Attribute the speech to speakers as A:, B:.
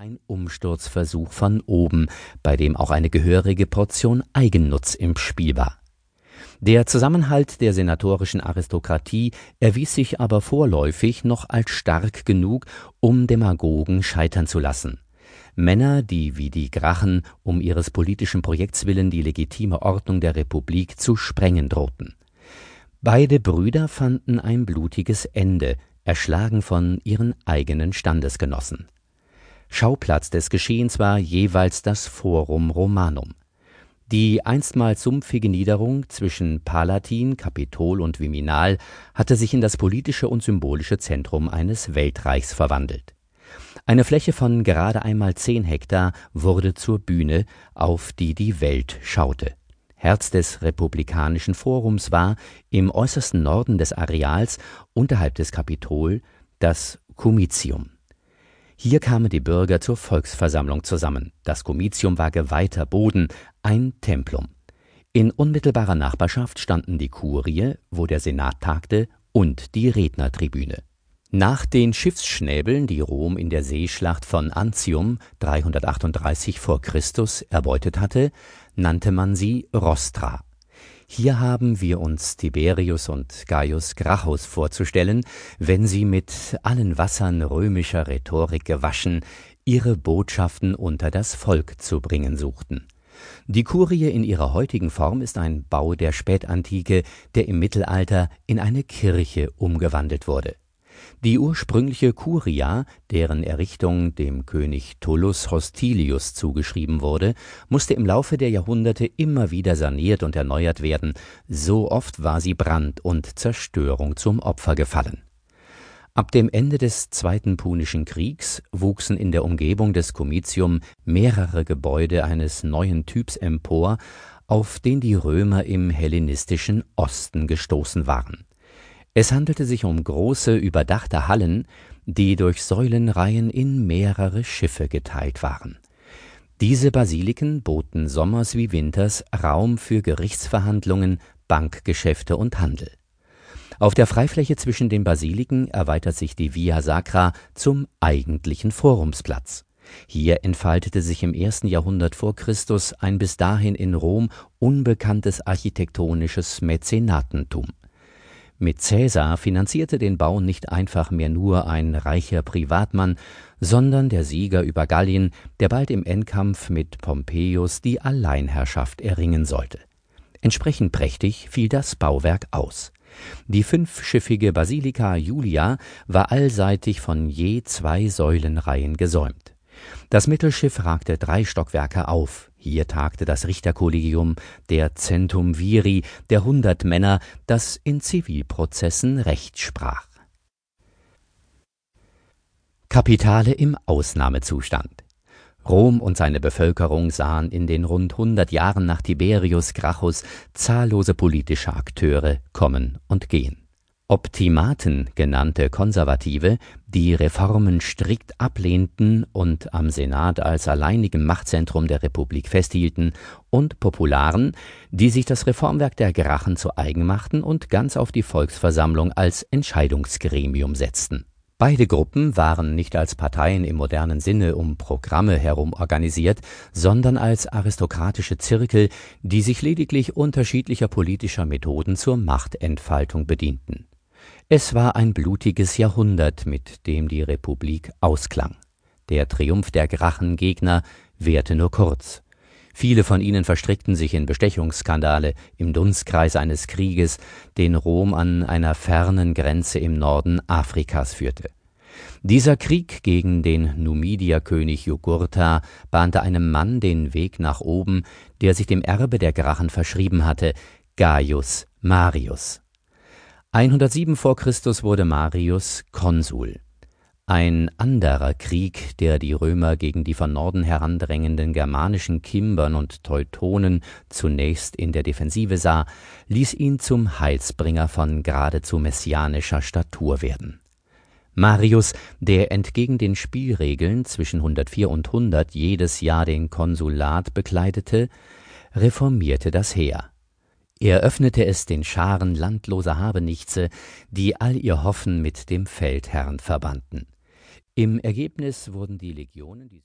A: ein Umsturzversuch von oben, bei dem auch eine gehörige Portion Eigennutz im Spiel war. Der Zusammenhalt der senatorischen Aristokratie erwies sich aber vorläufig noch als stark genug, um Demagogen scheitern zu lassen. Männer, die wie die Gracchen um ihres politischen Projekts willen die legitime Ordnung der Republik zu sprengen drohten. Beide Brüder fanden ein blutiges Ende, erschlagen von ihren eigenen Standesgenossen. Schauplatz des Geschehens war jeweils das Forum Romanum. Die einstmals sumpfige Niederung zwischen Palatin, Kapitol und Viminal hatte sich in das politische und symbolische Zentrum eines Weltreichs verwandelt. Eine Fläche von gerade einmal zehn Hektar wurde zur Bühne, auf die die Welt schaute. Herz des republikanischen Forums war im äußersten Norden des Areals unterhalb des Kapitol das Comitium. Hier kamen die Bürger zur Volksversammlung zusammen. Das Comitium war geweihter Boden, ein Templum. In unmittelbarer Nachbarschaft standen die Kurie, wo der Senat tagte, und die Rednertribüne. Nach den Schiffsschnäbeln, die Rom in der Seeschlacht von Antium 338 vor Christus erbeutet hatte, nannte man sie Rostra. Hier haben wir uns Tiberius und Gaius Gracchus vorzustellen, wenn sie mit allen Wassern römischer Rhetorik gewaschen, ihre Botschaften unter das Volk zu bringen suchten. Die Kurie in ihrer heutigen Form ist ein Bau der Spätantike, der im Mittelalter in eine Kirche umgewandelt wurde die ursprüngliche Curia, deren Errichtung dem König Tullus Hostilius zugeschrieben wurde, musste im Laufe der Jahrhunderte immer wieder saniert und erneuert werden, so oft war sie Brand und Zerstörung zum Opfer gefallen. Ab dem Ende des Zweiten Punischen Kriegs wuchsen in der Umgebung des Comitium mehrere Gebäude eines neuen Typs empor, auf den die Römer im hellenistischen Osten gestoßen waren es handelte sich um große, überdachte Hallen, die durch Säulenreihen in mehrere Schiffe geteilt waren. Diese Basiliken boten sommers wie winters Raum für Gerichtsverhandlungen, Bankgeschäfte und Handel. Auf der Freifläche zwischen den Basiliken erweitert sich die Via Sacra zum eigentlichen Forumsplatz. Hier entfaltete sich im ersten Jahrhundert vor Christus ein bis dahin in Rom unbekanntes architektonisches Mäzenatentum. Mit Cäsar finanzierte den Bau nicht einfach mehr nur ein reicher Privatmann, sondern der Sieger über Gallien, der bald im Endkampf mit Pompeius die Alleinherrschaft erringen sollte. Entsprechend prächtig fiel das Bauwerk aus. Die fünfschiffige Basilika Julia war allseitig von je zwei Säulenreihen gesäumt. Das Mittelschiff ragte drei Stockwerke auf, hier tagte das Richterkollegium, der Centum Viri, der Hundertmänner, das in Zivilprozessen Recht sprach. Kapitale im Ausnahmezustand. Rom und seine Bevölkerung sahen in den rund hundert Jahren nach Tiberius Gracchus zahllose politische Akteure kommen und gehen Optimaten genannte Konservative, die Reformen strikt ablehnten und am Senat als alleinigem Machtzentrum der Republik festhielten, und Popularen, die sich das Reformwerk der Gracchen zu eigen machten und ganz auf die Volksversammlung als Entscheidungsgremium setzten. Beide Gruppen waren nicht als Parteien im modernen Sinne um Programme herum organisiert, sondern als aristokratische Zirkel, die sich lediglich unterschiedlicher politischer Methoden zur Machtentfaltung bedienten es war ein blutiges Jahrhundert, mit dem die Republik ausklang. Der Triumph der Grachengegner währte nur kurz. Viele von ihnen verstrickten sich in Bestechungsskandale im Dunstkreis eines Krieges, den Rom an einer fernen Grenze im Norden Afrikas führte. Dieser Krieg gegen den Numidierkönig Jugurtha bahnte einem Mann den Weg nach oben, der sich dem Erbe der Grachen verschrieben hatte, Gaius Marius. 107 vor Christus wurde Marius Konsul. Ein anderer Krieg, der die Römer gegen die von Norden herandrängenden germanischen Kimbern und Teutonen zunächst in der Defensive sah, ließ ihn zum Heilsbringer von geradezu messianischer Statur werden. Marius, der entgegen den Spielregeln zwischen 104 und 100 jedes Jahr den Konsulat bekleidete, reformierte das Heer. Er öffnete es den Scharen landloser Habenichtse, die all ihr Hoffen mit dem Feldherrn verbanden. Im Ergebnis wurden die Legionen, die